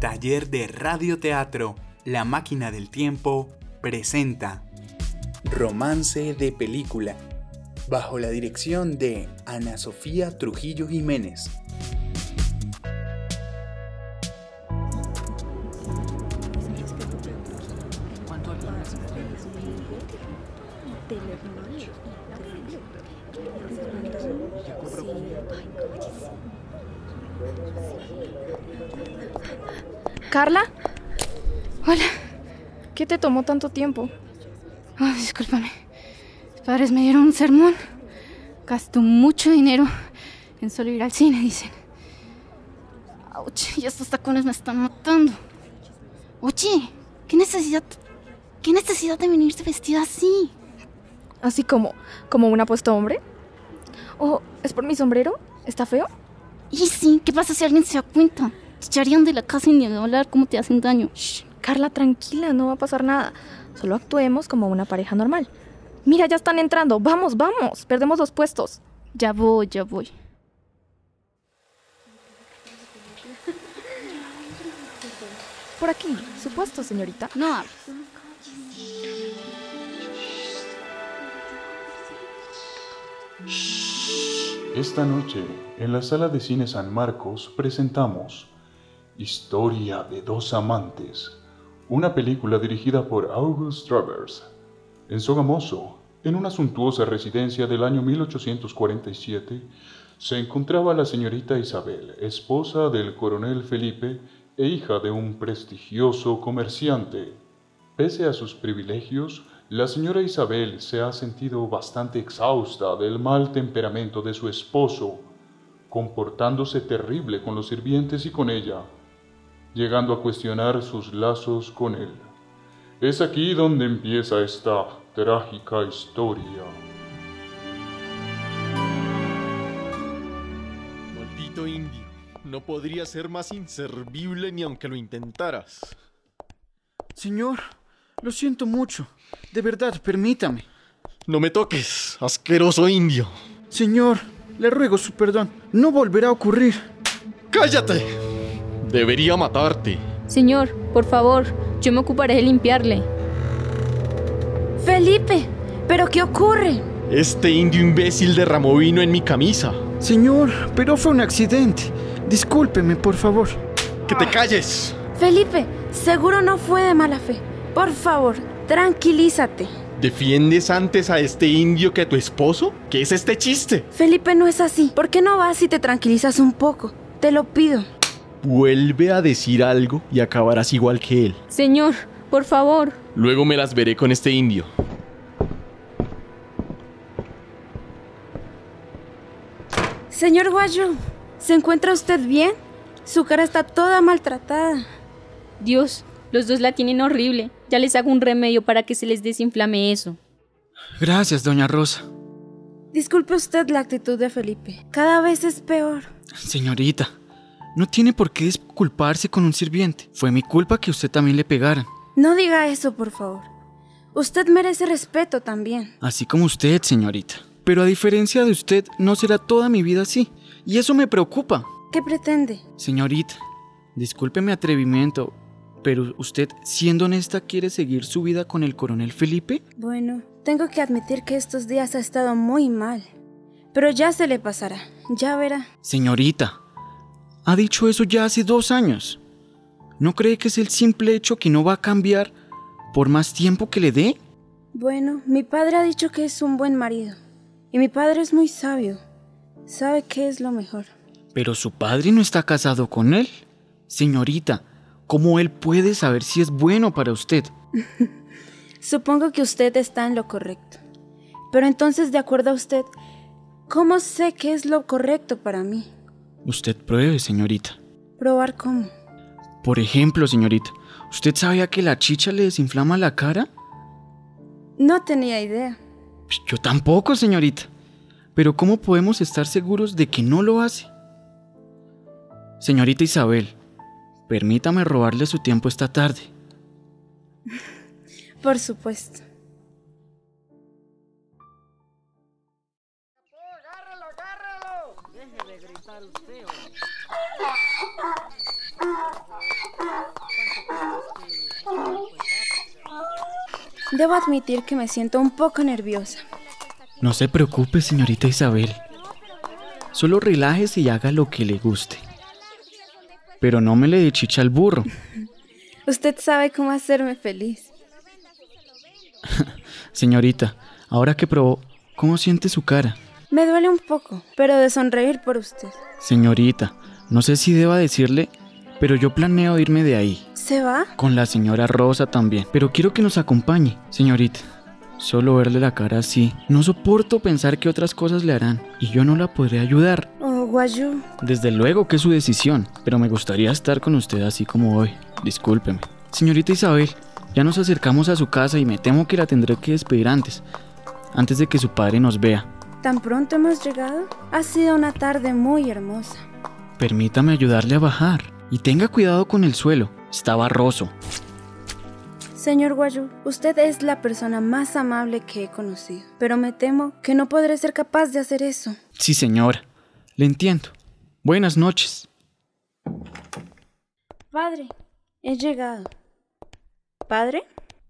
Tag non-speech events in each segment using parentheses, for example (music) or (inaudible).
Taller de Radioteatro, La Máquina del Tiempo, presenta Romance de Película, bajo la dirección de Ana Sofía Trujillo Jiménez. ¿Carla? Hola. ¿Qué te tomó tanto tiempo? Oh, discúlpame. Mis padres me dieron un sermón. Gasto mucho dinero en solo ir al cine, dicen. Ouch, y estos tacones me están matando. Oye, ¿qué necesidad, qué necesidad de venirse vestida así? ¿Así como, como un apuesto hombre? ¿O es por mi sombrero? ¿Está feo? Y sí, ¿qué pasa si alguien se da cuenta? Te echarían de la casa y ni hablar cómo te hacen daño. Shh, Carla, tranquila, no va a pasar nada. Solo actuemos como una pareja normal. Mira, ya están entrando. Vamos, vamos. Perdemos los puestos. Ya voy, ya voy. Por aquí, su puesto, señorita. No hables. Esta noche, en la sala de cine San Marcos, presentamos Historia de dos amantes, una película dirigida por August Travers. En Sogamoso, en una suntuosa residencia del año 1847, se encontraba la señorita Isabel, esposa del coronel Felipe e hija de un prestigioso comerciante. Pese a sus privilegios, la señora Isabel se ha sentido bastante exhausta del mal temperamento de su esposo, comportándose terrible con los sirvientes y con ella llegando a cuestionar sus lazos con él. Es aquí donde empieza esta trágica historia. Maldito indio, no podría ser más inservible ni aunque lo intentaras. Señor, lo siento mucho. De verdad, permítame. No me toques, asqueroso indio. Señor, le ruego su perdón. No volverá a ocurrir. ¡Cállate! Debería matarte. Señor, por favor, yo me ocuparé de limpiarle. Felipe, ¿pero qué ocurre? Este indio imbécil derramó vino en mi camisa. Señor, pero fue un accidente. Discúlpeme, por favor. ¡Que te calles! Felipe, seguro no fue de mala fe. Por favor, tranquilízate. ¿Defiendes antes a este indio que a tu esposo? ¿Qué es este chiste? Felipe, no es así. ¿Por qué no vas y te tranquilizas un poco? Te lo pido. Vuelve a decir algo y acabarás igual que él. Señor, por favor. Luego me las veré con este indio. Señor Guayo, ¿se encuentra usted bien? Su cara está toda maltratada. Dios, los dos la tienen horrible. Ya les hago un remedio para que se les desinflame eso. Gracias, doña Rosa. Disculpe usted la actitud de Felipe. Cada vez es peor. Señorita, no tiene por qué disculparse con un sirviente. Fue mi culpa que usted también le pegaran. No diga eso, por favor. Usted merece respeto también. Así como usted, señorita. Pero a diferencia de usted, no será toda mi vida así. Y eso me preocupa. ¿Qué pretende? Señorita, disculpe mi atrevimiento, pero usted, siendo honesta, quiere seguir su vida con el coronel Felipe? Bueno, tengo que admitir que estos días ha estado muy mal. Pero ya se le pasará. Ya verá. Señorita, ha dicho eso ya hace dos años. ¿No cree que es el simple hecho que no va a cambiar por más tiempo que le dé? Bueno, mi padre ha dicho que es un buen marido. Y mi padre es muy sabio. Sabe qué es lo mejor. Pero su padre no está casado con él. Señorita, ¿cómo él puede saber si es bueno para usted? (laughs) Supongo que usted está en lo correcto. Pero entonces, de acuerdo a usted, ¿cómo sé qué es lo correcto para mí? Usted pruebe, señorita. ¿Probar cómo? Por ejemplo, señorita, ¿usted sabía que la chicha le desinflama la cara? No tenía idea. Pues yo tampoco, señorita. Pero ¿cómo podemos estar seguros de que no lo hace? Señorita Isabel, Permítame robarle su tiempo esta tarde. (laughs) Por supuesto. Debo admitir que me siento un poco nerviosa. No se preocupe, señorita Isabel. Solo relájese y haga lo que le guste. Pero no me le dé chicha al burro. Usted sabe cómo hacerme feliz. (laughs) Señorita, ahora que probó, ¿cómo siente su cara? Me duele un poco, pero de sonreír por usted. Señorita, no sé si deba decirle, pero yo planeo irme de ahí. ¿Se va? Con la señora Rosa también. Pero quiero que nos acompañe, señorita. Solo verle la cara así. No soporto pensar que otras cosas le harán y yo no la podré ayudar. Oh, Guayú. Desde luego que es su decisión, pero me gustaría estar con usted así como hoy. Discúlpeme. Señorita Isabel, ya nos acercamos a su casa y me temo que la tendré que despedir antes, antes de que su padre nos vea. ¿Tan pronto hemos llegado? Ha sido una tarde muy hermosa. Permítame ayudarle a bajar y tenga cuidado con el suelo. Está barroso. Señor Guayú, usted es la persona más amable que he conocido, pero me temo que no podré ser capaz de hacer eso. Sí, señora. Le entiendo. Buenas noches. Padre, he llegado. ¿Padre?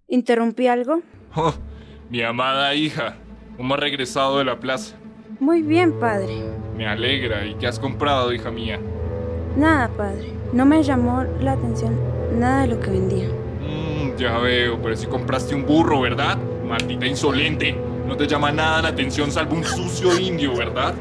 ¿Interrumpí algo? Oh, mi amada hija, ¿cómo has regresado de la plaza? Muy bien, padre. Me alegra. ¿Y qué has comprado, hija mía? Nada, padre. No me llamó la atención nada de lo que vendía. Mmm, ya veo, pero si compraste un burro, ¿verdad? Maldita insolente. No te llama nada la atención salvo un sucio indio, ¿verdad?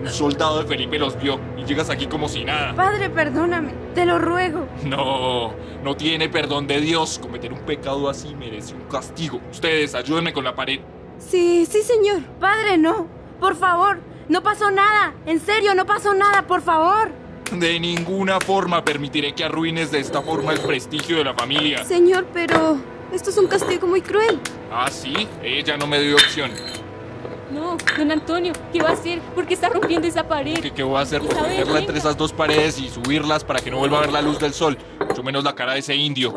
Un soldado de Felipe los vio y llegas aquí como si nada. Padre, perdóname. Te lo ruego. No, no tiene perdón de Dios. Cometer un pecado así merece un castigo. Ustedes, ayúdenme con la pared. Sí, sí, señor. Padre, no. Por favor. No pasó nada. En serio, no pasó nada. Por favor. De ninguna forma permitiré que arruines de esta forma el prestigio de la familia. Señor, pero esto es un castigo muy cruel. Ah, sí, ella no me dio opción. No, don Antonio, ¿qué va a hacer? ¿Por qué está rompiendo esa pared? ¿Qué, qué voy a hacer? Pues meterla entre esas dos paredes y subirlas para que no vuelva a ver la luz del sol. Mucho menos la cara de ese indio.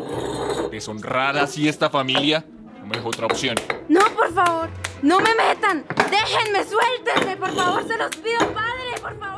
Deshonrar así esta familia. No me dejó otra opción. No, por favor. No me metan. Déjenme, suéltenme. Por favor, se los pido, padre. Por favor.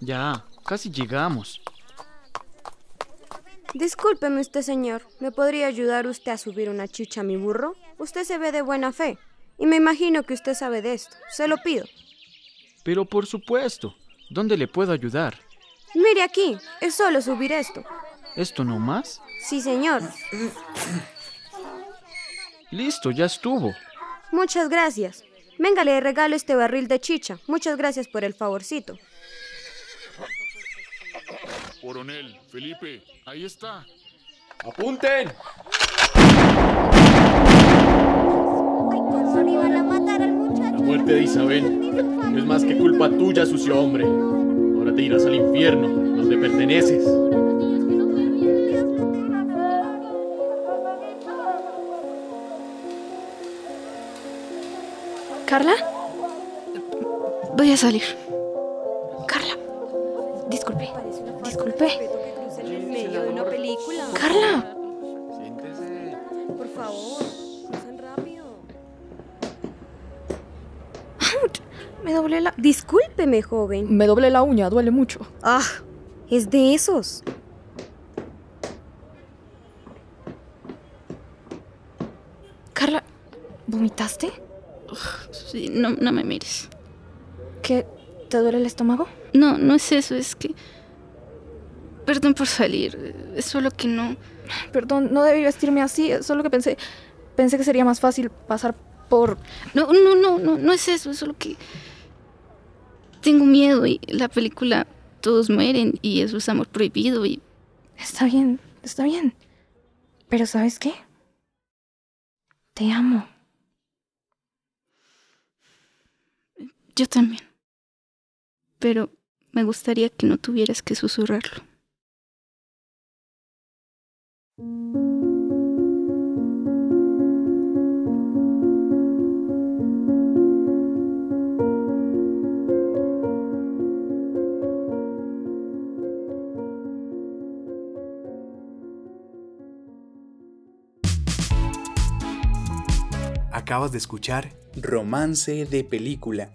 Ya, casi llegamos. Discúlpeme usted, señor. ¿Me podría ayudar usted a subir una chicha a mi burro? Usted se ve de buena fe. Y me imagino que usted sabe de esto. Se lo pido. Pero por supuesto, ¿dónde le puedo ayudar? Mire aquí. Es solo subir esto. ¿Esto no más? Sí, señor. Listo, ya estuvo. Muchas gracias. Venga, le regalo este barril de chicha. Muchas gracias por el favorcito. Coronel, Felipe, ahí está. ¡Apunten! La muerte de Isabel no es más que culpa tuya, sucio hombre. Ahora te irás al infierno, donde perteneces. ¿Carla? Voy a salir. Disculpe. Disculpe. En medio de una película. Carla. Por favor, crucen rápido. Me doblé la... Discúlpeme, joven. Me doblé la uña, duele mucho. Ah, es de esos. Carla, ¿vomitaste? Sí, no, no me mires. ¿Qué? ¿Te duele el estómago? No, no es eso, es que... Perdón por salir, es solo que no... Perdón, no debí vestirme así, es solo que pensé... Pensé que sería más fácil pasar por... No, no, no, no, no es eso, es solo que... Tengo miedo y la película todos mueren y eso es amor prohibido y... Está bien, está bien. Pero ¿sabes qué? Te amo. Yo también. Pero me gustaría que no tuvieras que susurrarlo. Acabas de escuchar Romance de Película.